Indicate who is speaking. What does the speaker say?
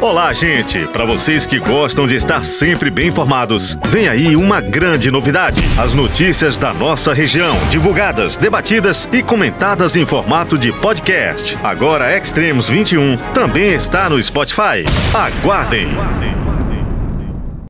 Speaker 1: Olá, gente! Para vocês que gostam de estar sempre bem informados, vem aí uma grande novidade: as notícias da nossa região, divulgadas, debatidas e comentadas em formato de podcast. Agora Extremos 21 também está no Spotify. Aguardem!